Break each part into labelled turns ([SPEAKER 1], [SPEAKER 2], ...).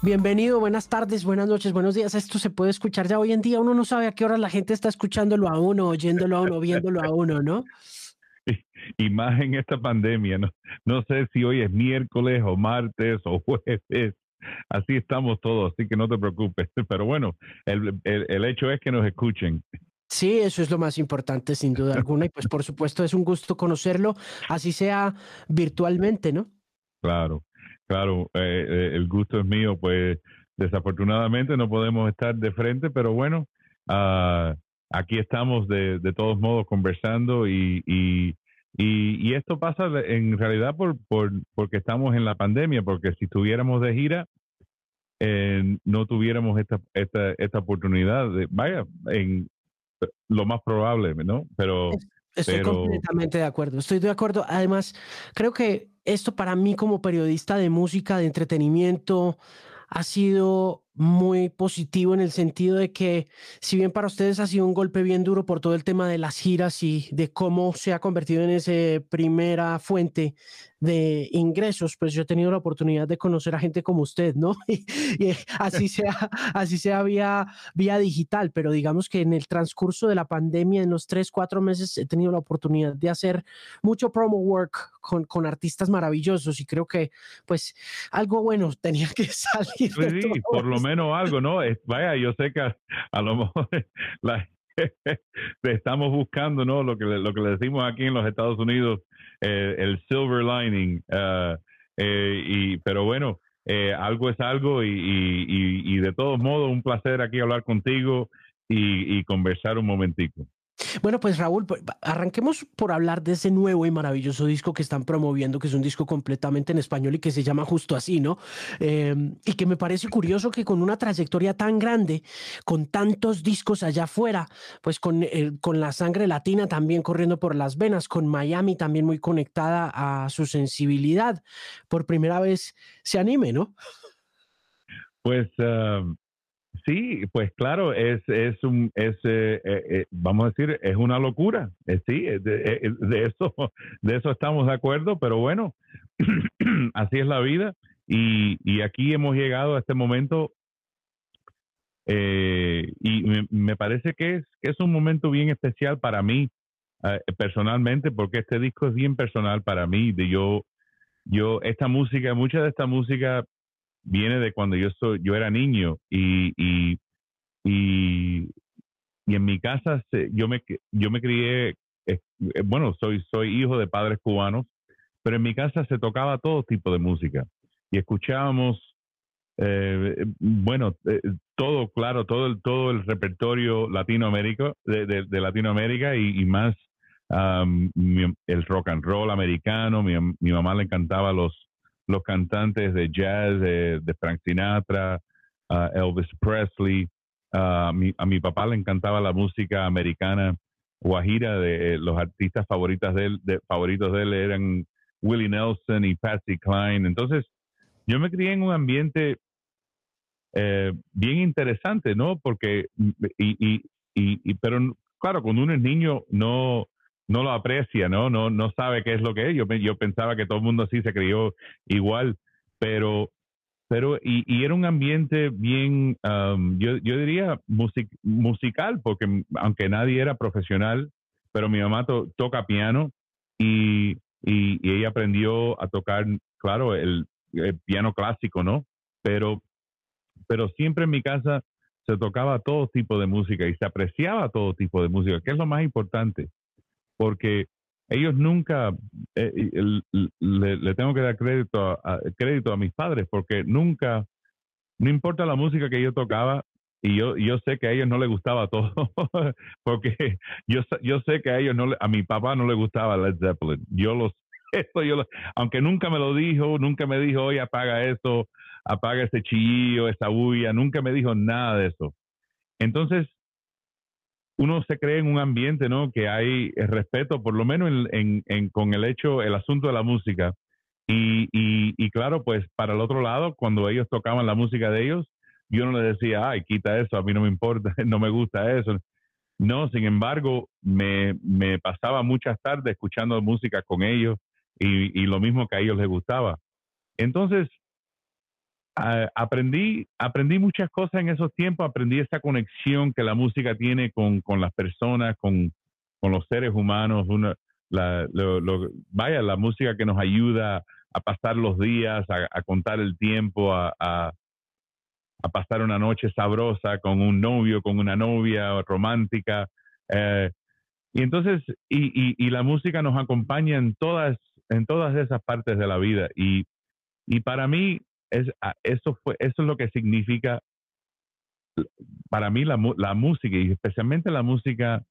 [SPEAKER 1] Bienvenido, buenas tardes, buenas noches, buenos días. Esto se puede escuchar ya hoy en día. Uno no sabe a qué hora la gente está escuchándolo a uno, oyéndolo a uno, viéndolo a uno, ¿no?
[SPEAKER 2] Y más en esta pandemia, no, no sé si hoy es miércoles o martes o jueves. Así estamos todos, así que no te preocupes. Pero bueno, el, el hecho es que nos escuchen.
[SPEAKER 1] Sí, eso es lo más importante, sin duda alguna. Y pues por supuesto es un gusto conocerlo, así sea virtualmente, ¿no?
[SPEAKER 2] Claro. Claro, eh, eh, el gusto es mío, pues desafortunadamente no podemos estar de frente, pero bueno, uh, aquí estamos de, de, todos modos conversando y, y, y, esto pasa en realidad por, por, porque estamos en la pandemia, porque si estuviéramos de gira, eh, no tuviéramos esta, esta, esta oportunidad de, vaya, en lo más probable, ¿no?
[SPEAKER 1] Pero... Estoy completamente de acuerdo, estoy de acuerdo. Además, creo que esto para mí como periodista de música, de entretenimiento, ha sido muy positivo en el sentido de que si bien para ustedes ha sido un golpe bien duro por todo el tema de las giras y de cómo se ha convertido en esa primera fuente de ingresos, pues yo he tenido la oportunidad de conocer a gente como usted, ¿no? Y, así sea, así sea vía, vía digital, pero digamos que en el transcurso de la pandemia, en los tres, cuatro meses, he tenido la oportunidad de hacer mucho promo work con, con artistas maravillosos y creo que pues algo bueno tenía que salir.
[SPEAKER 2] Sí, por lo menos algo, ¿no? vaya, yo sé que a, lo mejor la, estamos buscando, ¿no? Lo que, lo que le decimos aquí en los Estados Unidos, eh, el silver lining. Uh, y, pero bueno, eh, algo es algo y, y, y, de todos modos un placer aquí hablar contigo y, y conversar un momentico.
[SPEAKER 1] Bueno, pues Raúl, arranquemos por hablar de ese nuevo y maravilloso disco que están promoviendo, que es un disco completamente en español y que se llama justo así, ¿no? Em, y que me parece curioso que con una trayectoria tan grande, con tantos discos allá afuera, pues con, con la sangre latina también corriendo por las venas, con Miami también muy conectada a su sensibilidad, por primera vez se anime, ¿no?
[SPEAKER 2] Pues Sí, pues claro, es, es un, es, eh, eh, eh, vamos a decir, es una locura. sí, de, de, eso, de eso estamos de acuerdo, pero bueno, así es la vida. Y, y aquí hemos llegado a este momento y me, parece que es, que es un momento bien especial para mí personalmente, porque este disco es bien personal para mí. De yo, yo, esta música, mucha de esta música viene de cuando yo soy, yo era niño y, y, y, en mi casa yo me yo me crié eh, bueno soy soy hijo de padres cubanos pero en mi casa se tocaba todo tipo de música y escuchábamos eh, bueno eh, todo claro todo el todo el repertorio latinoamérica de, de, Latinoamérica y, más el rock and roll americano mi, mi mamá le encantaba los los cantantes de jazz de, Frank Sinatra, Elvis Presley. a, mi, a mi papá le encantaba la música americana guajira. De, eh, los artistas favoritas de él, de, favoritos de él eran Willie Nelson y Patsy Cline. Entonces, yo me crié en un ambiente eh, bien interesante, ¿no? Porque, y, y, y, pero claro, cuando uno es niño, no, no lo aprecia, ¿no? No, no sabe qué es lo que es. Yo, yo pensaba que todo el mundo así se crió igual, pero, pero y, y era un ambiente bien, um, yo, yo diría musical, porque aunque nadie era profesional, pero mi mamá toca piano y, y, ella aprendió a tocar, claro, el, piano clásico, ¿no? Pero, pero siempre en mi casa se tocaba todo tipo de música y se apreciaba todo tipo de música, que es lo más importante porque ellos nunca, eh, le, tengo que dar crédito a, crédito a mis padres, porque nunca, no importa la música que yo tocaba, y yo, yo sé que a ellos no les gustaba todo, porque yo, yo sé que a ellos no, a mi papá no le gustaba Led Zeppelin. Yo los, esto yo aunque nunca me lo dijo, nunca me dijo, oye, apaga eso, apaga ese chillillo, esa bulla, nunca me dijo nada de eso. Entonces, uno se cree en un ambiente, ¿no? Que hay respeto, por lo menos en, con el hecho, el asunto de la música. Y, y, claro, pues para el otro lado, cuando ellos tocaban la música de ellos, yo no les decía, ay, quita eso, a mí no me importa, no me gusta eso. No, sin embargo, me, me pasaba muchas tardes escuchando música con ellos y, y, lo mismo que a ellos les gustaba. Entonces, aprendí, aprendí muchas cosas en esos tiempos, aprendí esa conexión que la música tiene con, las personas, con, los seres humanos, una, vaya, la música que nos ayuda a pasar los días, a, contar el tiempo, a, a, pasar una noche sabrosa con un novio, con una novia romántica. Eh, y entonces, y, y, la música nos acompaña en todas, en todas esas partes de la vida. Y, y para mí, es, ah, eso, fue, eso es lo que significa para mí la, la música y especialmente la música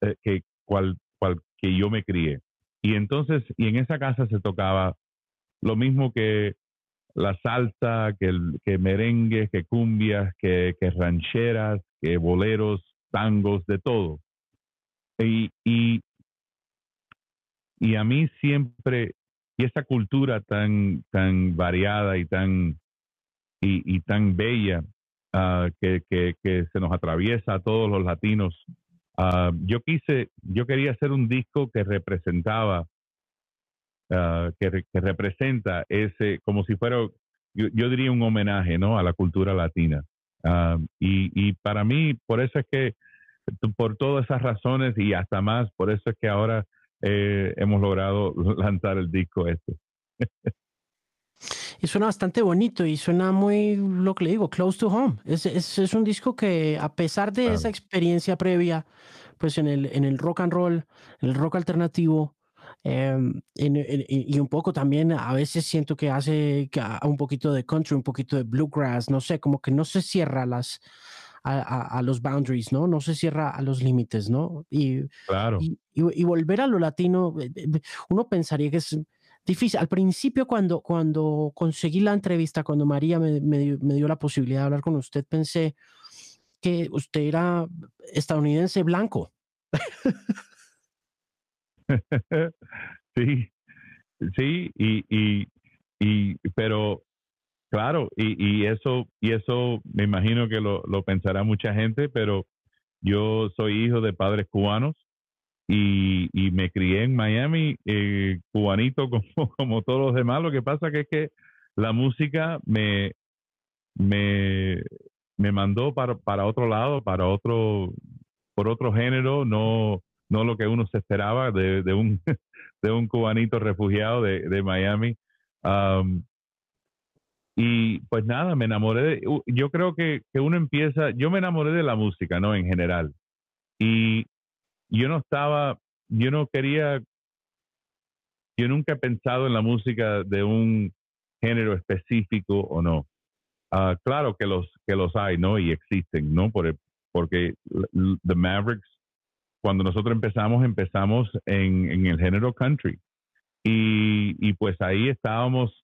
[SPEAKER 2] eh, que, cual, cual, que yo me crié. Y entonces, y en esa casa se tocaba lo mismo que la salsa, que, que merengues, que cumbias, que, que, rancheras, que boleros, tangos, de todo. Y, y, y a mí siempre y esa cultura tan, tan variada y tan, y, tan bella ah, que, que, se nos atraviesa a todos los latinos. Ah, yo quise, yo quería hacer un disco que representaba, ah, que, que, representa ese, como si fuera, yo, yo, diría un homenaje, ¿no? A la cultura latina. y, y para mí, por eso es que, por todas esas razones y hasta más, por eso es que ahora eh, hemos logrado lanzar el disco este.
[SPEAKER 1] Y suena bastante bonito y suena muy, lo que le digo, close to home. Es, es, es un disco que a pesar de esa experiencia previa, pues en el, en el rock and roll, el rock alternativo, em, y un poco también a veces siento que hace un poquito de country, un poquito de bluegrass, no sé, como que no se cierra las, a, los boundaries, ¿no? No se cierra a los límites, ¿no? Y,
[SPEAKER 2] claro.
[SPEAKER 1] Y, volver a lo latino, eh, eh, uno pensaría que es difícil. Al principio, cuando, cuando conseguí la entrevista, cuando María me, dio, la posibilidad de hablar con usted, pensé que usted era estadounidense blanco.
[SPEAKER 2] sí, sí, y, y, y, pero Claro, y, y eso y eso me imagino que lo, pensará mucha gente, pero yo soy hijo de padres cubanos y, y me crié en Miami, eh, cubanito como, como todos los demás. Lo que pasa que es que la música me, me, me mandó para, para otro lado, para otro, por otro género, no, no lo que uno se esperaba de, un, de un cubanito refugiado de, de Miami. Y pues nada, me enamoré de, yo creo que, que uno empieza, yo me enamoré de la música, ¿no? En general. Y yo no estaba, yo no quería, yo nunca he pensado en la música de un género específico o no. Uh, claro que los, que los hay, ¿no? Y existen, ¿no? Por porque The Mavericks, cuando nosotros empezamos, empezamos en, en el género country. Y, y pues ahí estábamos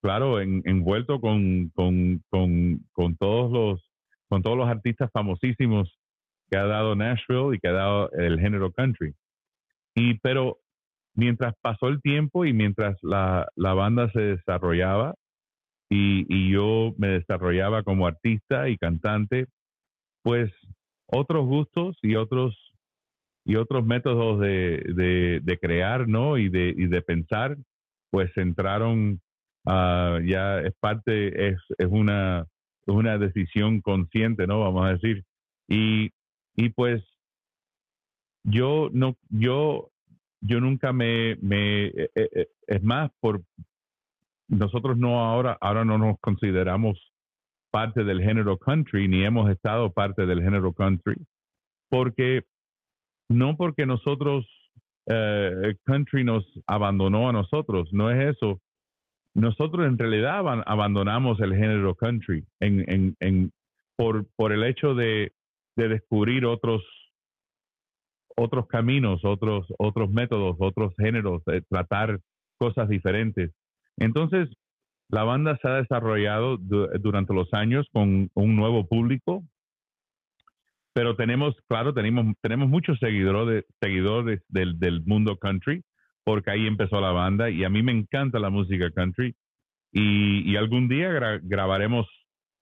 [SPEAKER 2] claro, en, envuelto con, con, con, con, todos los, con todos los artistas famosísimos que ha dado Nashville y que ha dado el género country. Y pero mientras pasó el tiempo y mientras la, la banda se desarrollaba y, y, yo me desarrollaba como artista y cantante, pues otros gustos y otros y otros métodos de, de, de crear, ¿no? Y de, y de pensar, pues entraron Ah, ya es parte, es, es una, una decisión consciente, ¿no? Vamos a decir. Y, y pues yo no, yo, yo nunca me, me eh, eh, eh, es más, por nosotros no ahora, ahora no nos consideramos parte del género country, ni hemos estado parte del género country, porque no porque nosotros, country nos abandonó a nosotros, no es eso, nosotros en realidad abandonamos el género country en, en, por, por el hecho de, de, descubrir otros otros caminos, otros otros métodos, otros géneros, de tratar cosas diferentes. Entonces, la banda se ha desarrollado durante los años con un nuevo público, pero tenemos, claro, tenemos, tenemos muchos seguidores, seguidores del, del mundo country porque ahí empezó la banda y a mí me encanta la música country y, algún día grabaremos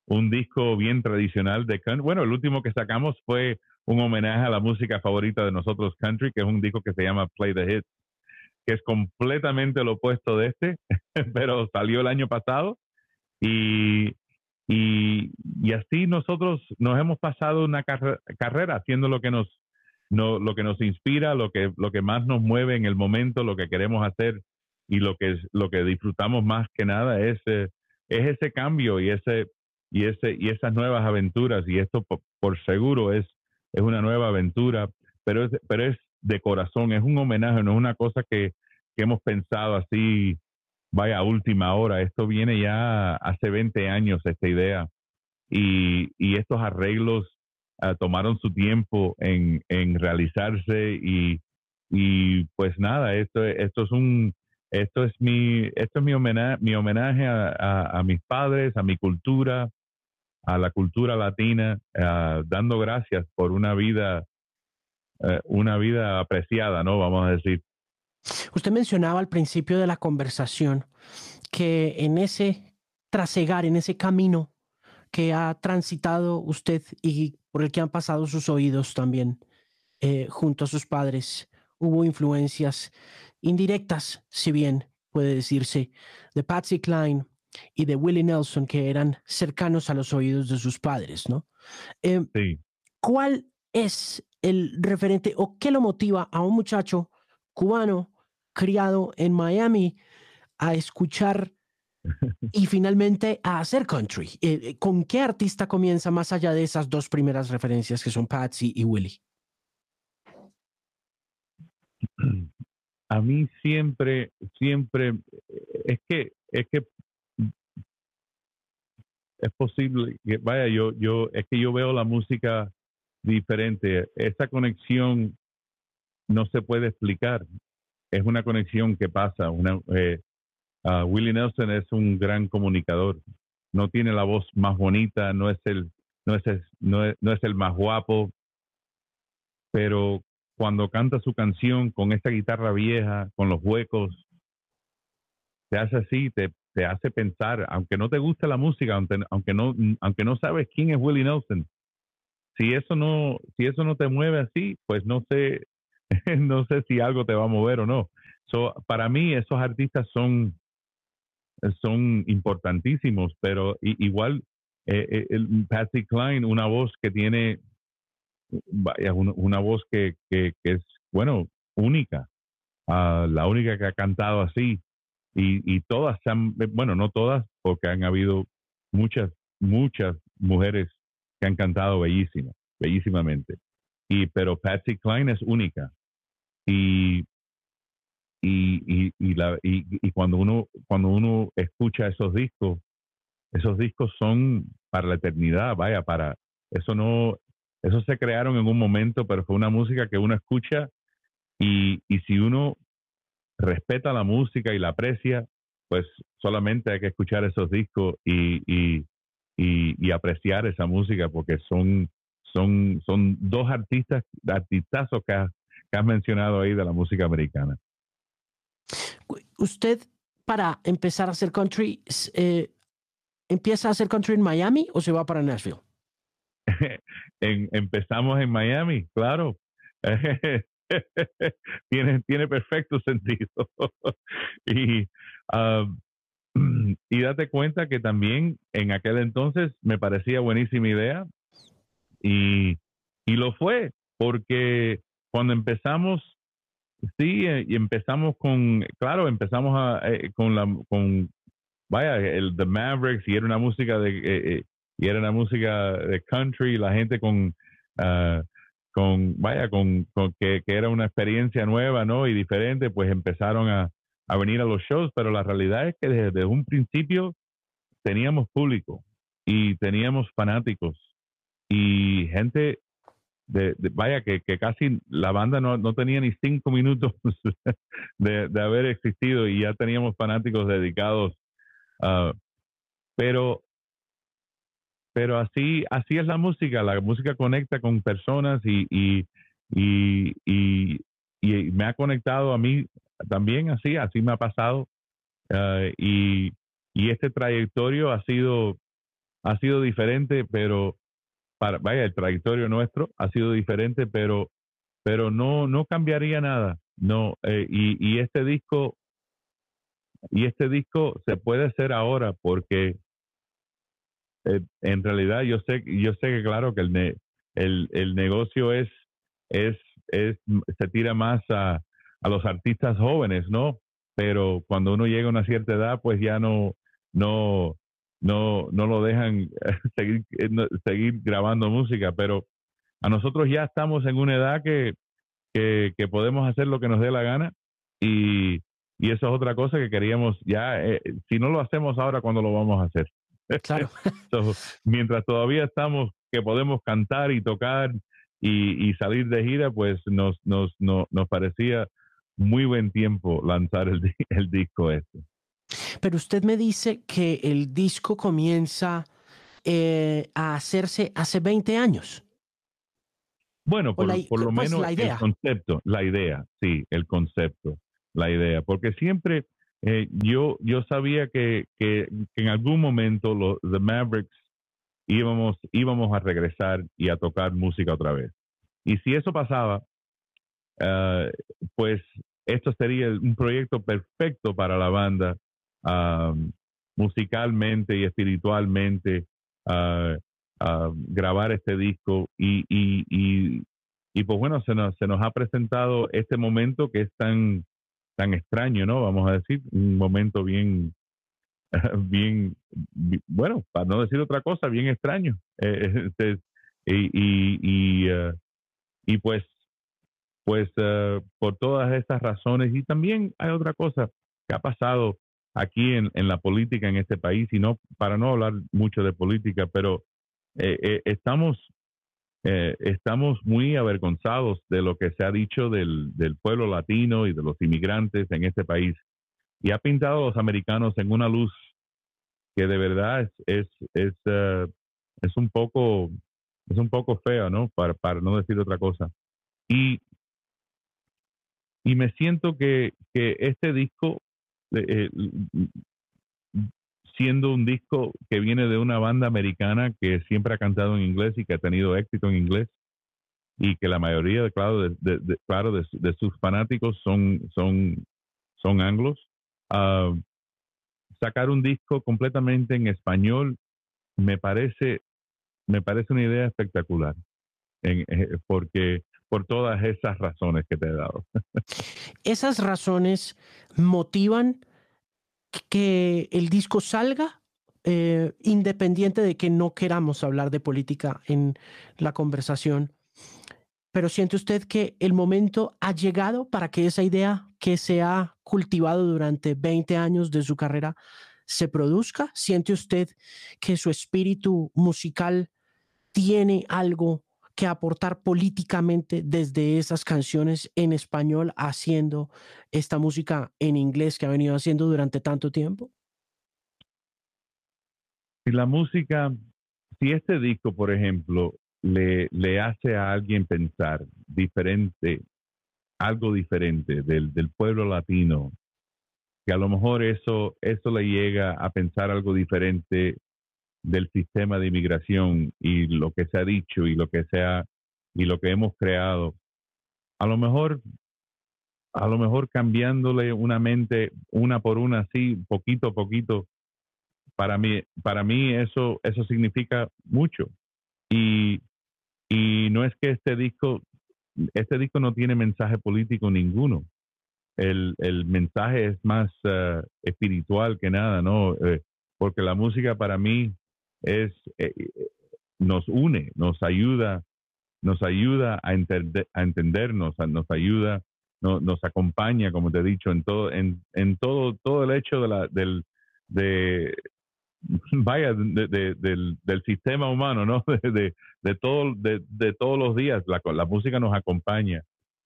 [SPEAKER 2] un disco bien tradicional de country. Bueno, el último que sacamos fue un homenaje a la música favorita de nosotros country, que es un disco que se llama Play the Hits, que es completamente lo opuesto de este, pero salió el año pasado y, así nosotros nos hemos pasado una carrera haciendo lo que nos no, lo que nos inspira, lo que, lo que más nos mueve en el momento, lo que queremos hacer y lo que, lo que disfrutamos más que nada es, eh, es ese cambio y, ese, y, ese, y esas nuevas aventuras. Y esto por, seguro es, es una nueva aventura, pero es, pero es de corazón, es un homenaje, no es una cosa que, que hemos pensado así, vaya, última hora. Esto viene ya hace 20 años, esta idea. Y, y estos arreglos Ah, tomaron su tiempo en, en realizarse y, y, pues nada, esto, esto es un esto es mi esto es mi homenaje, mi homenaje a, a, mis padres, a mi cultura, a la cultura latina, ah, dando gracias por una vida eh, una vida apreciada, ¿no? Vamos a decir.
[SPEAKER 1] Usted mencionaba al principio de la conversación que en ese trasegar, en ese camino que ha transitado usted y por el que han pasado sus oídos también eh, junto a sus padres. Hubo influencias indirectas, si bien puede decirse, de Patsy Cline y de Willie Nelson, que eran cercanos a los oídos de sus padres, ¿no?
[SPEAKER 2] Em, sí.
[SPEAKER 1] ¿Cuál es el referente o qué lo motiva a un muchacho cubano criado en Miami a escuchar y finalmente a hacer country. Eh, eh, ¿Con qué artista comienza más allá de esas dos primeras referencias que son Patsy y Willie?
[SPEAKER 2] A mí siempre, siempre, eh, es que, es que es posible que, vaya, yo, yo, es que yo veo la música diferente. Esa conexión no se puede explicar. Es una conexión que pasa. Una, Uh, Willie Nelson es un gran comunicador. No tiene la voz más bonita, no es el, no es, el, no es, el más guapo, pero cuando canta su canción con esta guitarra vieja, con los huecos, te hace así, te, hace pensar, aunque no te guste la música, aunque, aunque, no, aunque no sabes quién es Willie Nelson, si eso no, si eso no te mueve así, pues no sé, no sé si algo te va a mover o no. So, para mí esos artistas son son importantísimos, pero igual eh, eh, el Patsy Cline, una voz que tiene, vaya, una, voz que, que, es, bueno, única, uh, la única que ha cantado así, y, y todas, han, bueno, no todas, porque han habido muchas, muchas mujeres que han cantado bellísima, bellísimamente. Y, pero Patsy Cline es única. Y y, y, la, y, cuando uno cuando uno escucha esos discos esos discos son para la eternidad vaya para eso no eso se crearon en un momento pero fue una música que uno escucha y, y si uno respeta la música y la aprecia pues solamente hay que escuchar esos discos y, y, y, apreciar esa música porque son son son dos artistas artistazos que que has mencionado ahí de la música americana
[SPEAKER 1] ¿Usted para empezar a hacer country, eh, empieza a hacer country en Miami o se va para Nashville?
[SPEAKER 2] empezamos en Miami, claro. tiene, tiene perfecto sentido. y, um, y date cuenta que también en aquel entonces me parecía buenísima idea y, y lo fue, porque cuando empezamos Sí, eh, y empezamos con, claro, empezamos a, eh, con la, con, vaya, el The Mavericks y era una música de, eh, y era una música de country, la gente con, uh, con, vaya, con, con que, que, era una experiencia nueva, ¿no? Y diferente, pues empezaron a, a venir a los shows, pero la realidad es que desde un principio teníamos público y teníamos fanáticos y gente de, vaya, que, casi la banda no, no tenía ni cinco minutos de, de, haber existido y ya teníamos fanáticos dedicados. Uh, pero, pero así, así es la música, la música conecta con personas y, y, y, y, y me ha conectado a mí también así, así me ha pasado. Uh, y, y este trayectorio ha sido, ha sido diferente, pero vaya, el trayectorio nuestro ha sido diferente, pero, pero no, no cambiaría nada. No, eh, y, y este disco, y este disco se puede hacer ahora porque eh, en realidad yo sé, yo sé que claro que el, el, el negocio es, es, es, se tira más a, a los artistas jóvenes, ¿no? Pero cuando uno llega a una cierta edad, pues ya no, no, no, no lo dejan seguir, eh, seguir grabando música, pero a nosotros ya estamos en una edad que, que, que podemos hacer lo que nos dé la gana y, y eso es otra cosa que queríamos ya, eh, si no lo hacemos ahora, ¿cuándo lo vamos a hacer?
[SPEAKER 1] Claro.
[SPEAKER 2] mientras todavía estamos, que podemos cantar y tocar y, y salir de gira, pues nos, nos, nos, nos parecía muy buen tiempo lanzar el, el disco este.
[SPEAKER 1] Pero usted me dice que el disco comienza eh, a hacerse hace 20 años.
[SPEAKER 2] Bueno, por, por lo pues menos el concepto, la idea, sí, el concepto la idea, porque siempre eh, yo, yo sabía que, que, en algún momento los The Mavericks íbamos, íbamos a regresar y a tocar música otra vez. Y si eso pasaba, uh, pues esto sería un proyecto perfecto para la banda, um, musicalmente y espiritualmente, uh, uh, grabar este disco y, y, y, pues bueno, se nos, se nos ha presentado este momento que es tan, tan extraño, ¿no? Vamos a decir, un momento bien, bien, bueno, para no decir otra cosa, bien extraño. Eh, este, y, y, uh, y, pues, pues uh, por todas estas razones, y también hay otra cosa que ha pasado aquí en, en la política en este país, y no, para no hablar mucho de política, pero eh, eh, estamos eh, estamos muy avergonzados de lo que se ha dicho del, pueblo latino y de los inmigrantes en este país. Y ha pintado a los americanos en una luz que de verdad es, es, es, eh, es un poco es un poco fea, ¿no? Para, para no decir otra cosa. Y, y me siento que, que este disco eh, siendo un disco que viene de una banda americana que siempre ha cantado en inglés y que ha tenido éxito en inglés y que la mayoría, claro, de, claro, de, sus fanáticos son, son, son anglos. Ah, sacar un disco completamente en español me parece, me parece una idea espectacular, eh, porque por todas esas razones que te he dado.
[SPEAKER 1] Esas razones motivan que el disco salga eh, independiente de que no queramos hablar de política en la conversación. Pero siente usted que el momento ha llegado para que esa idea que se ha cultivado durante 20 años de su carrera se produzca? ¿Siente usted que su espíritu musical tiene algo que aportar políticamente desde esas canciones en español haciendo esta música en inglés que ha venido haciendo durante tanto tiempo?
[SPEAKER 2] La música, si este disco, por ejemplo, le, le hace a alguien pensar diferente, algo diferente del, del pueblo latino, que a lo mejor eso, eso le llega a pensar algo diferente del sistema de inmigración y lo que se ha dicho y lo que se y lo que hemos creado, a lo mejor a lo mejor cambiándole una mente una por una así poquito a poquito para mí para mí eso eso significa mucho. Y y no es que este disco este disco no tiene mensaje político ninguno. El, el mensaje es más eh, espiritual que nada no eh, porque la música para mí es eh, nos une, nos ayuda, nos ayuda a, a entendernos, nos ayuda, nos acompaña, como te he dicho, en todo, en, todo, todo el hecho de la, del, de, vaya, de, del, del, sistema humano, ¿no? De, de, todo, de, todos los días, la, la, música nos acompaña.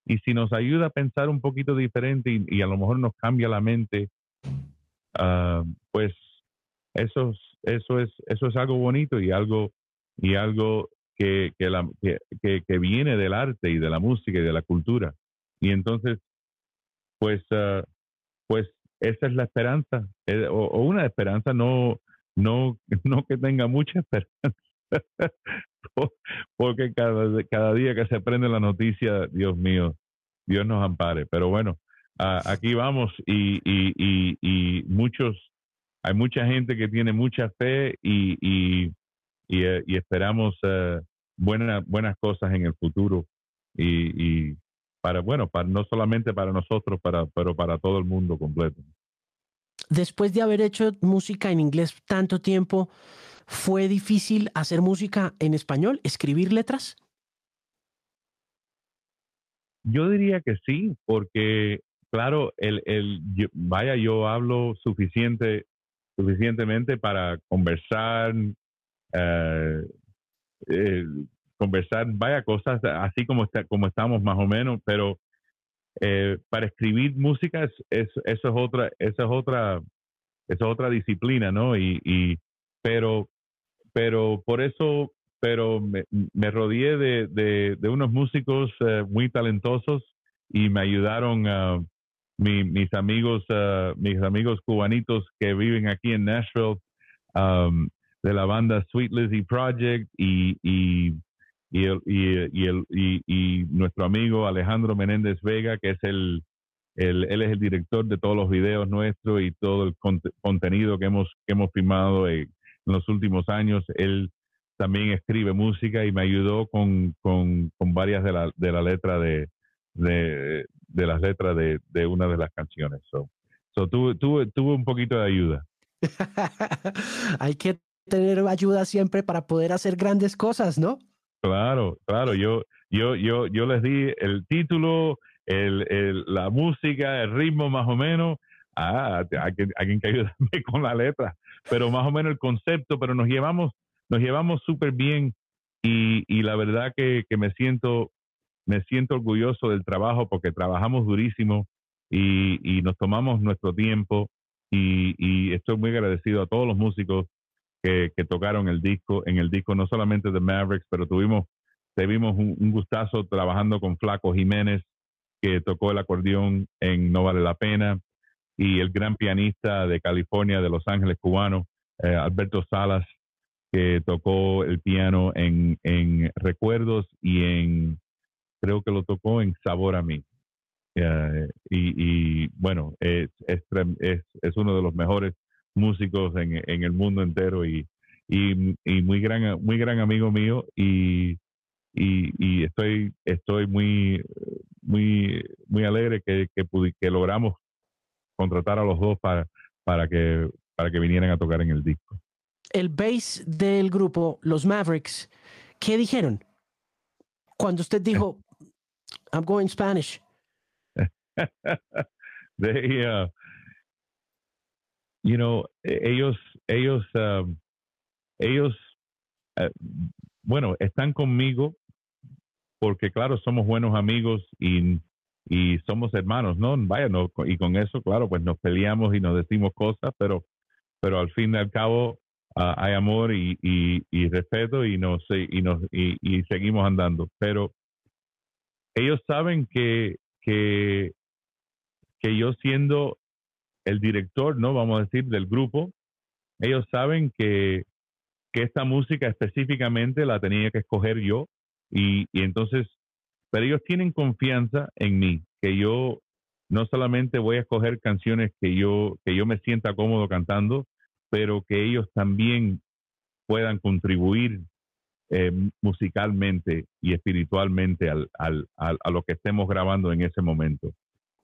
[SPEAKER 2] Y si nos ayuda a pensar un poquito diferente y, a lo mejor nos cambia la mente, uh, pues eso, eso, es, eso es algo bonito y algo, y algo que, que, la, que, que, viene del arte y de la música y de la cultura. Y entonces, pues, uh, pues esa es la esperanza, eh, o, una esperanza, no, no, no que tenga mucha esperanza, porque cada, cada día que se prende la noticia, Dios mío, Dios nos ampare. Pero bueno, uh, aquí vamos y, y, y, y muchos hay mucha gente que tiene mucha fe y, y, y esperamos buenas buenas cosas en el futuro. Y, y, para bueno para no solamente para nosotros para pero para todo el mundo completo.
[SPEAKER 1] Después de haber hecho música en inglés tanto tiempo fue difícil hacer música en español escribir letras
[SPEAKER 2] yo diría que sí porque claro el, el vaya yo hablo suficiente suficientemente para conversar eh, eh, conversar, vaya cosas así como, está, como estamos más o menos, pero eh, para escribir música es, eso es otra, eso es otra, eso es otra disciplina, ¿no? Y, y pero, pero por eso, pero me, me rodeé de, de, de, unos músicos muy talentosos y me ayudaron uh, mi, mis amigos, uh, mis amigos cubanitos que viven aquí en Nashville, um, de la banda Sweet Lizzy Project y, y y, el, y, el, y, nuestro amigo Alejandro Menéndez Vega, que es el, el, él es el director de todos los videos nuestros y todo el contenido que hemos, que hemos filmado en, los últimos años. Él también escribe música y me ayudó con, con, con varias de la, de la letra de, de, de las letras de, de, una de las canciones. So, so tuve, tuve, tuve un poquito de ayuda.
[SPEAKER 1] Hay que tener ayuda siempre para poder hacer grandes cosas, ¿no?
[SPEAKER 2] Claro, claro, yo, yo, yo, yo les di el título, el, el, la música, el ritmo más o menos. Ah, hay que, alguien que ayudarme con la letra, pero más o menos el concepto, pero nos llevamos, nos llevamos súper bien y, y, la verdad que, que, me siento, me siento orgulloso del trabajo porque trabajamos durísimo y, y nos tomamos nuestro tiempo y, y estoy muy agradecido a todos los músicos que, tocaron el disco, en el disco no solamente de Mavericks, pero tuvimos, tuvimos un, gustazo trabajando con Flaco Jiménez, que tocó el acordeón en No Vale la Pena, y el gran pianista de California, de Los Ángeles cubano, eh, Alberto Salas, que tocó el piano en, en Recuerdos y en, creo que lo tocó en Sabor a mí. Eh, y, y, bueno, es, es, es, uno de los mejores músicos en, en el mundo entero y, y, y, muy gran muy gran amigo mío y, y, y estoy estoy muy muy muy alegre que, que, que, logramos contratar a los dos para para que para que vinieran a tocar en el disco.
[SPEAKER 1] El bass del grupo Los Mavericks, ¿qué dijeron? Cuando usted dijo I'm going Spanish.
[SPEAKER 2] they, uh, you know, e, ellos, ellos, um, ellos, uh, bueno, están conmigo porque, claro, somos buenos amigos y, y somos hermanos, ¿no? Vaya, no, y con eso, claro, pues nos peleamos y nos decimos cosas, pero, pero al fin y al cabo uh, hay amor y, y, y, respeto y nos, y, nos, y, y seguimos andando. Pero ellos saben que, que, que yo siendo el director, ¿no? Vamos a decir, del grupo, ellos saben que, que esta música específicamente la tenía que escoger yo y, y entonces, pero ellos tienen confianza en mí, que yo no solamente voy a escoger canciones que yo, que yo me sienta cómodo cantando, pero que ellos también puedan contribuir eh, musicalmente y espiritualmente al, al, al, a lo que estemos grabando en ese momento.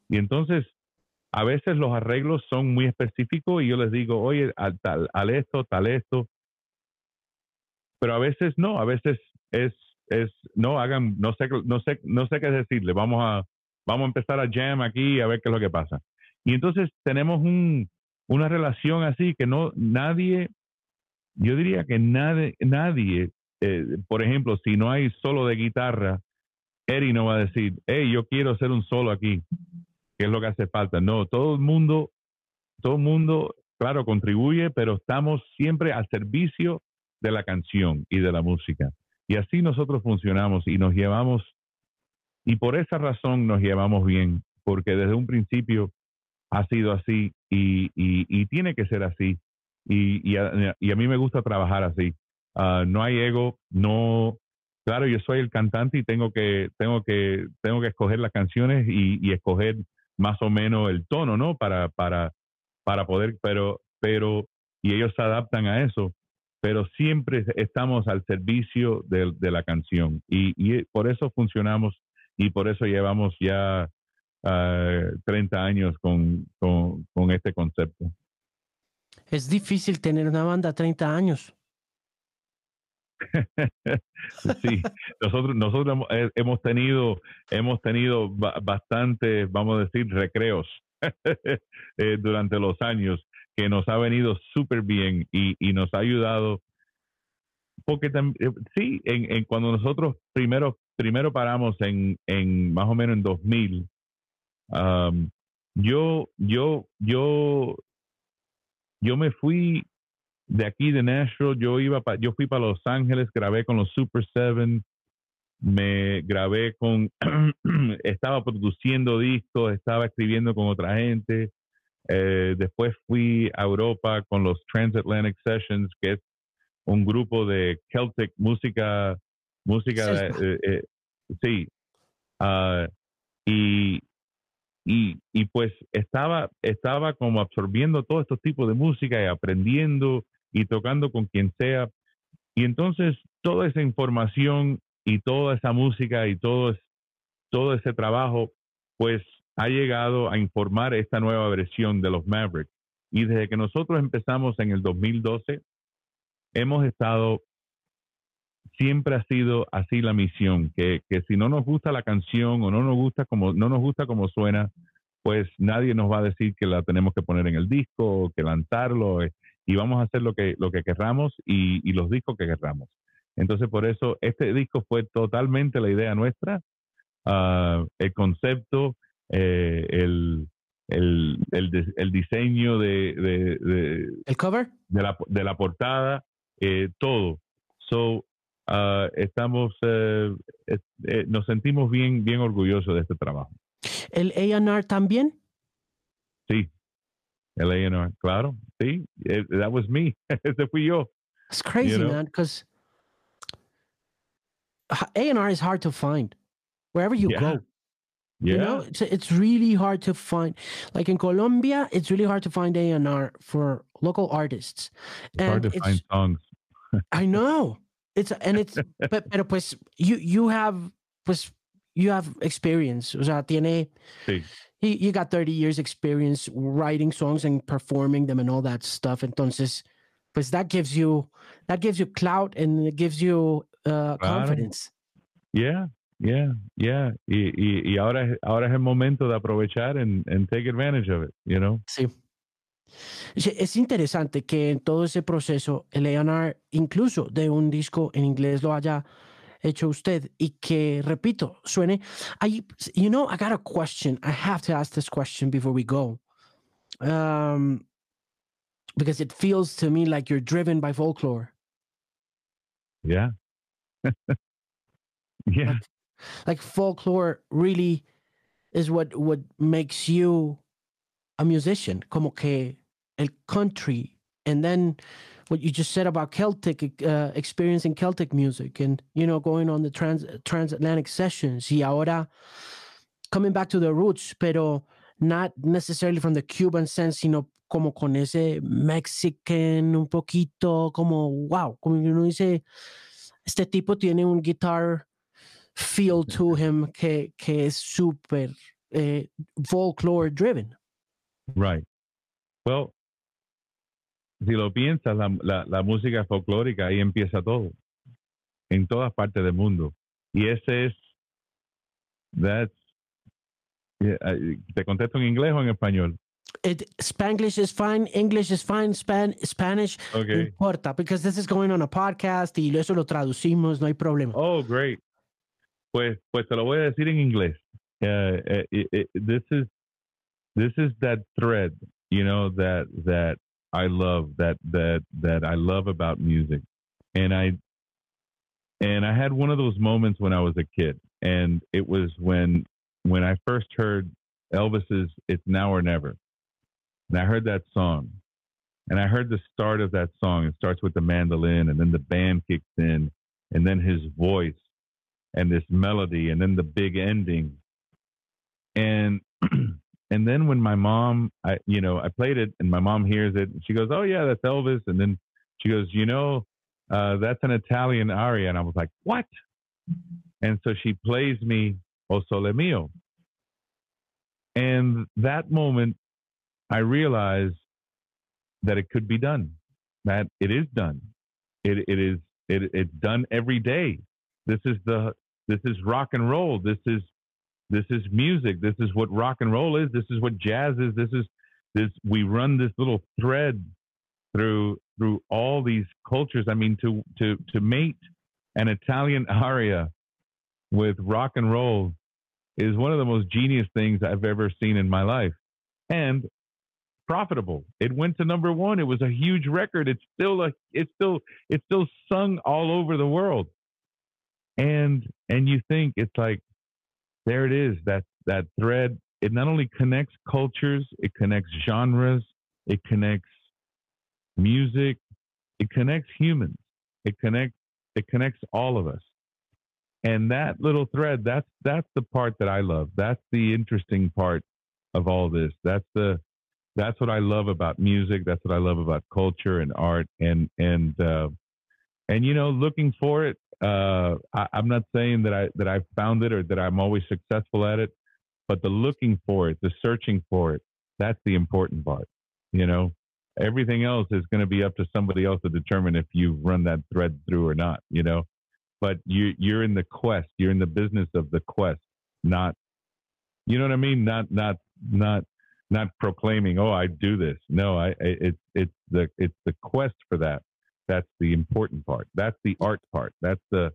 [SPEAKER 2] Y entonces, a veces los arreglos son muy específicos y yo les digo, oye, al, tal, al esto, tal esto. Pero a veces no, a veces es, es, no hagan, no sé, no sé, no sé qué decirle. Vamos a, vamos a empezar a jam aquí a ver qué es lo que pasa. Y entonces tenemos un, una relación así que no, nadie, yo diría que nadie, nadie, eh, por ejemplo, si no hay solo de guitarra, Eri no va a decir, hey, yo quiero hacer un solo aquí qué es lo que hace falta. No, todo el mundo, todo el mundo, claro, contribuye, pero estamos siempre al servicio de la canción y de la música. Y así nosotros funcionamos y nos llevamos, y por esa razón nos llevamos bien, porque desde un principio ha sido así y, y, tiene que ser así. Y, y, a, y, a, mí me gusta trabajar así. Uh, no hay ego, no. Claro, yo soy el cantante y tengo que, tengo que, tengo que escoger las canciones y, y escoger más o menos el tono, ¿no? Para, para, para poder, pero, pero, y ellos se adaptan a eso, pero siempre estamos al servicio de, la canción y, por eso funcionamos y por eso llevamos ya 30 ah, años con, con, este concepto.
[SPEAKER 1] Es difícil tener una banda 30 años.
[SPEAKER 2] sí, nosotros nosotros hemos tenido hemos tenido bastantes, vamos a decir, recreos eh, durante los años que nos ha venido súper bien y, nos ha ayudado. Porque eh, sí, en, cuando nosotros primero, primero paramos en, en más o menos en 2000, yo, yo, yo, yo me fui de aquí de Nashville, yo iba yo fui para Los Ángeles, grabé con los Super Seven, me grabé con, estaba produciendo discos, estaba escribiendo con otra gente. Eh, después fui a Europa con los Transatlantic Sessions, que es un grupo de Celtic música, música, eh, eh, sí. Ah, y, y, y, pues estaba, estaba como absorbiendo todos estos tipos de música y aprendiendo y tocando con quien sea. Y entonces toda esa información y toda esa música y todo, todo ese trabajo, pues ha llegado a informar esta nueva versión de los Mavericks. Y desde que nosotros empezamos en el 2012, hemos estado, siempre ha sido así la misión, que, que si no nos gusta la canción o no nos gusta como, no nos gusta como suena, pues nadie nos va a decir que la tenemos que poner en el disco o que lanzarlo eh, y vamos a hacer lo que, lo que querramos y, y los discos que querramos. Entonces, por eso este disco fue totalmente la idea nuestra, ah, el concepto, eh, el, el, el, diseño de,
[SPEAKER 1] el cover
[SPEAKER 2] de la, de la portada, eh, todo. So, ah, estamos, eh, nos sentimos bien, bien orgullosos de este trabajo.
[SPEAKER 1] ¿El A&R también?
[SPEAKER 2] Sí, el A&R, claro, sí, eh, that was me, ese fui yo.
[SPEAKER 1] It's crazy, man, because A&R is hard to find wherever you go.
[SPEAKER 2] Yeah.
[SPEAKER 1] You know, it's, it's really hard to find. Like in Colombia, it's really hard to find A&R for local artists.
[SPEAKER 2] It's and hard to find songs.
[SPEAKER 1] I know. It's and it's but pero pues you you have pues you have experience. O sea, tiene sí. you, you got 30 years experience writing songs and performing them and all that stuff. Entonces, pues that gives you that gives you clout and it gives you uh, confidence.
[SPEAKER 2] Yeah, yeah, yeah. Y, y, y, ahora, ahora es el momento de aprovechar and, and take advantage of it, you know?
[SPEAKER 1] Sí. Es interesante que en todo ese proceso el A&R incluso de un disco en inglés lo haya hecho usted y que, repito, suene. I, you know, I got a question. I have to ask this question before we go. Um, because it feels to me like you're driven by folklore.
[SPEAKER 2] Yeah. yeah.
[SPEAKER 1] Like, like folklore really is what what makes you a musician como que el country and then what you just said about Celtic uh, experiencing Celtic music and you know going on the trans transatlantic sessions y ahora coming back to the roots pero not necessarily from the Cuban sense sino como con ese Mexican un poquito como wow como uno dice este tipo tiene un guitar feel to him que, que es súper eh, folklore driven.
[SPEAKER 2] Right. Well, si lo piensas, la, la, la, música folclórica ahí empieza todo, en todas partes del mundo. Y ese es, that's, ¿te contesto en inglés o en español?
[SPEAKER 1] It, Spanglish is fine, English is fine, Span, Spanish okay. no importa, because this is going on a podcast y eso lo traducimos, no hay problema.
[SPEAKER 2] Oh, great. Pues, pues te lo voy a decir en inglés. Uh, it, uh, it, this is this is that thread, you know, that that I love that that that I love about music, and I and I had one of those moments when I was a kid, and it was when when I first heard Elvis's "It's Now or Never," and I heard that song, and I heard the start of that song. It starts with the mandolin, and then the band kicks in, and then his voice and this melody and then the big ending. And and then when my mom i you know i played it and my mom hears it and she goes oh yeah that's elvis and then she goes you know uh, that's an Italian aria. And I was like, what? And so she plays me O Sole Mio. And that moment, I realized that it could be done, that it is done. It, it is, it, it's done every day. This is the, this is rock and roll. This is, this is music. This is what rock and roll is. This is what jazz is. This is this, we run this little thread through through all these cultures. I mean, to to to mate an Italian aria with rock and roll is one of the most genius things I've ever seen in my life, and profitable. It went to number one. It was a huge record. It's still a it's still it's still sung all over the world, and and you think it's like there it is that that thread. It not only connects cultures, it connects genres, it connects music, it connects humans. It connects it connects all of us. And that little thread, that's that's the part that I love. That's the interesting part of all this. That's the that's what I love about music. That's what I love about culture and art. And and uh, and you know, looking for it. Uh, I, I'm not saying that I that I found it or that I'm always successful at it, but the looking for it, the searching for it, that's the important part. You know, everything else is going to be up to somebody else to determine if you run that thread through or not, you know. But you you're in the quest, you're in the business of the quest, not you know what I mean? Not not not not proclaiming, "Oh, I do this." No, I it's it's the it's the quest for that. That's the important part. That's the art part. That's the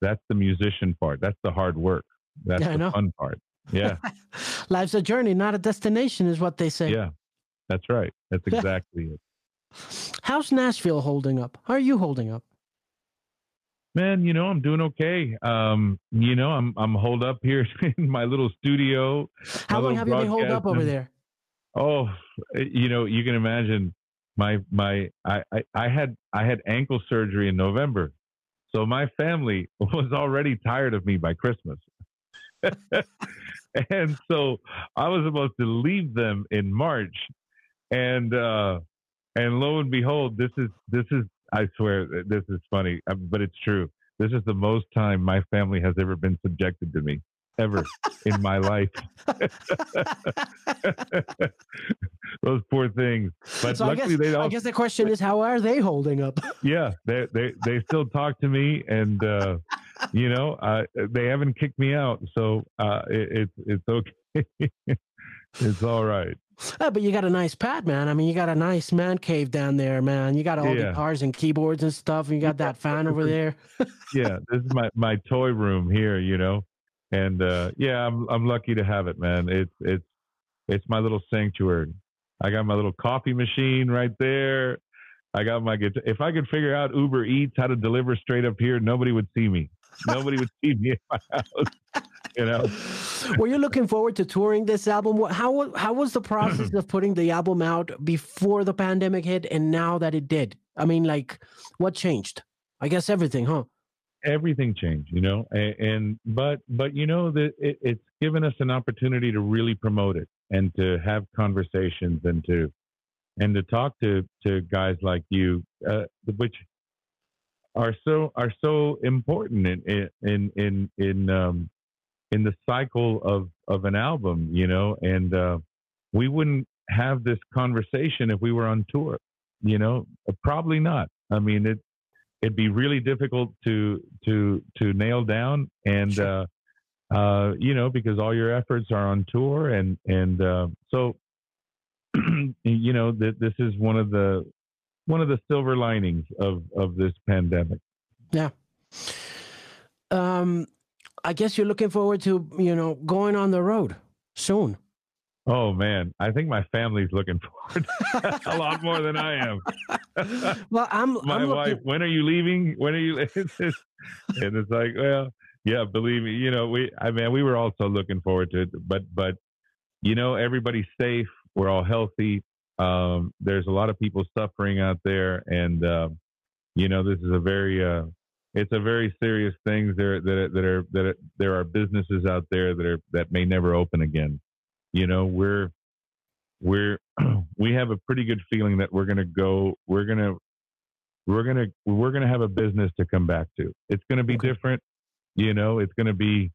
[SPEAKER 2] that's the musician part. That's the hard work. That's yeah, the fun part. Yeah.
[SPEAKER 1] Life's a journey, not a destination, is what they say.
[SPEAKER 2] Yeah. That's right. That's exactly it.
[SPEAKER 1] How's Nashville holding up? How are you holding up?
[SPEAKER 2] Man, you know, I'm doing okay. Um, you know, I'm I'm holed up here in my little studio.
[SPEAKER 1] How long have you been holed up over there?
[SPEAKER 2] Oh, you know, you can imagine my my I, I, I had I had ankle surgery in November. So my family was already tired of me by Christmas. and so I was supposed to leave them in March and uh, and lo and behold, this is this is I swear this is funny, but it's true. This is the most time my family has ever been subjected to me ever in my life. Those poor things. But so luckily,
[SPEAKER 1] I guess,
[SPEAKER 2] they don't.
[SPEAKER 1] I guess the question is, how are they holding up?
[SPEAKER 2] yeah, they they they still talk to me, and uh, you know, uh, they haven't kicked me out, so uh, it, it's it's okay. it's all right.
[SPEAKER 1] Oh, but you got a nice pad, man. I mean, you got a nice man cave down there, man. You got all yeah. guitars and keyboards and stuff. And you got that fan over there.
[SPEAKER 2] yeah, this is my my toy room here, you know. And uh, yeah, I'm I'm lucky to have it, man. It's it's it's my little sanctuary. I got my little coffee machine right there. I got my guitar. If I could figure out Uber Eats how to deliver straight up here, nobody would see me. Nobody would see me in my house you know.
[SPEAKER 1] Were you looking forward to touring this album? How how was the process of putting the album out before the pandemic hit and now that it did? I mean, like, what changed? I guess everything, huh?
[SPEAKER 2] Everything changed, you know, and, and but but you know that it, it's given us an opportunity to really promote it and to have conversations and to and to talk to to guys like you, uh, which are so are so important in in in in um, in the cycle of of an album, you know, and uh, we wouldn't have this conversation if we were on tour, you know, probably not. I mean, it it'd be really difficult to to to nail down, and sure. uh, uh, you know, because all your efforts are on tour, and and uh, so you know that this is one of the one of the silver linings of of this pandemic.
[SPEAKER 1] Yeah. Um, I guess you're looking forward to you know going on the road soon.
[SPEAKER 2] Oh man, I think my family's looking forward a lot more than I am.
[SPEAKER 1] well, I'm
[SPEAKER 2] my
[SPEAKER 1] I'm
[SPEAKER 2] wife. Looking... When are you leaving? When are you? and it's like, well, yeah, believe me, you know, we. I mean, we were also looking forward to it, but but you know, everybody's safe. We're all healthy. Um, there's a lot of people suffering out there, and uh, you know, this is a very uh, it's a very serious thing. There that that are that are, there are businesses out there that are that may never open again. You know, we're we're we have a pretty good feeling that we're going to go. We're going to we're gonna we're gonna have a business to come back to. It's gonna be okay. different, you know. It's gonna be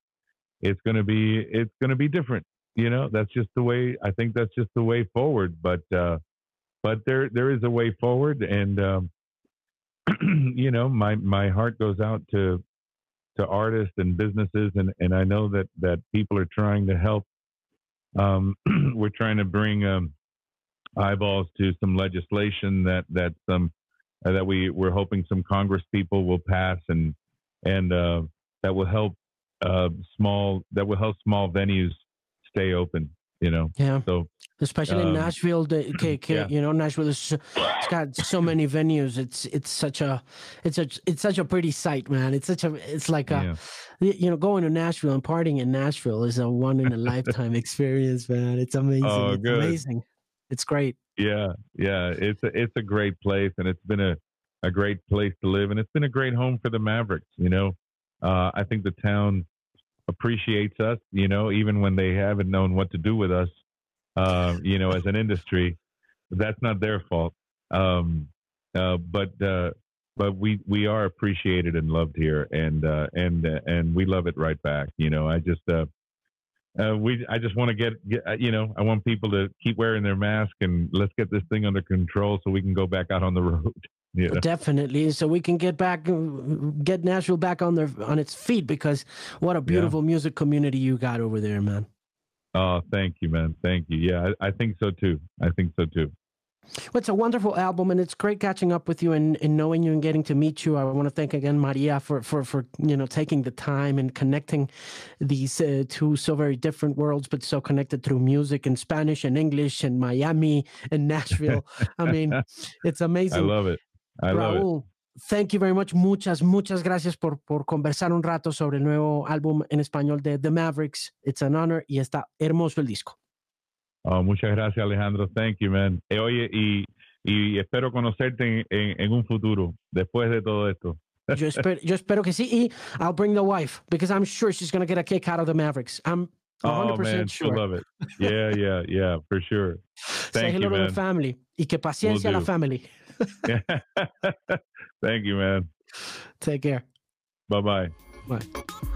[SPEAKER 2] it's gonna be it's gonna be different. You know, that's just the way. I think that's just the way forward. But uh, but there there is a way forward, and um, you know, my my heart goes out to to artists and businesses, and and I know that that people are trying to help. Um, we're trying to bring um, eyeballs to some legislation that that some uh, that we we're hoping some Congress people will pass and and uh, that will help uh, small that will help small venues stay open. You know,
[SPEAKER 1] yeah.
[SPEAKER 2] So
[SPEAKER 1] especially um, in Nashville, the, okay, okay, yeah. you know, Nashville is it's got so many venues. It's it's such a it's a it's such a pretty sight, man. It's such a it's like a yeah. you know going to Nashville and partying in Nashville is a one in a lifetime experience, man. It's amazing. Oh, it's amazing. It's great.
[SPEAKER 2] Yeah, yeah. It's a it's a great place, and it's been a a great place to live, and it's been a great home for the Mavericks. You know, uh, I think the town appreciates us, you know, even when they haven't known what to do with us, uh, you know, as an industry. That's not their fault. Um, uh, but uh, but we we are appreciated and loved here, and uh, and uh, and we love it right back. You know, I just uh, uh, we I just want to get, get you know I want people to keep wearing their mask and let's get this thing under control so we can go back out on the road.
[SPEAKER 1] Yeah, Definitely. So we can get back, get Nashville back on their on its feet because what a beautiful yeah. music community you got over there, man.
[SPEAKER 2] Oh, thank you, man. Thank you. Yeah, I, I think so too. I think so too.
[SPEAKER 1] Well, it's a wonderful album, and it's great catching up with you and, and knowing you and getting to meet you. I want to thank again Maria for for for you know taking the time and connecting these uh, two so very different worlds, but so connected through music and Spanish and English and Miami and Nashville. I mean, it's amazing. I
[SPEAKER 2] love it. I Raúl, love it.
[SPEAKER 1] Thank you very much. Muchas, muchas gracias por, por conversar un rato sobre el nuevo álbum en español de The Mavericks. It's an honor y está hermoso el disco.
[SPEAKER 2] Oh, muchas gracias, Alejandro. Thank you, man. Eh, oye, y, y espero conocerte en, en, un futuro, después de todo esto.
[SPEAKER 1] Yo espero, yo espero que sí. Y I'll bring the wife, because I'm sure she's going to get a kick out of the Mavericks. I'm 100% oh, man,
[SPEAKER 2] sure. love it. Yeah, yeah, yeah, for sure. Thank
[SPEAKER 1] Say hello
[SPEAKER 2] you,
[SPEAKER 1] to the family. Y que paciencia a la family.
[SPEAKER 2] Thank you, man.
[SPEAKER 1] Take care.
[SPEAKER 2] Bye-bye.
[SPEAKER 1] Bye.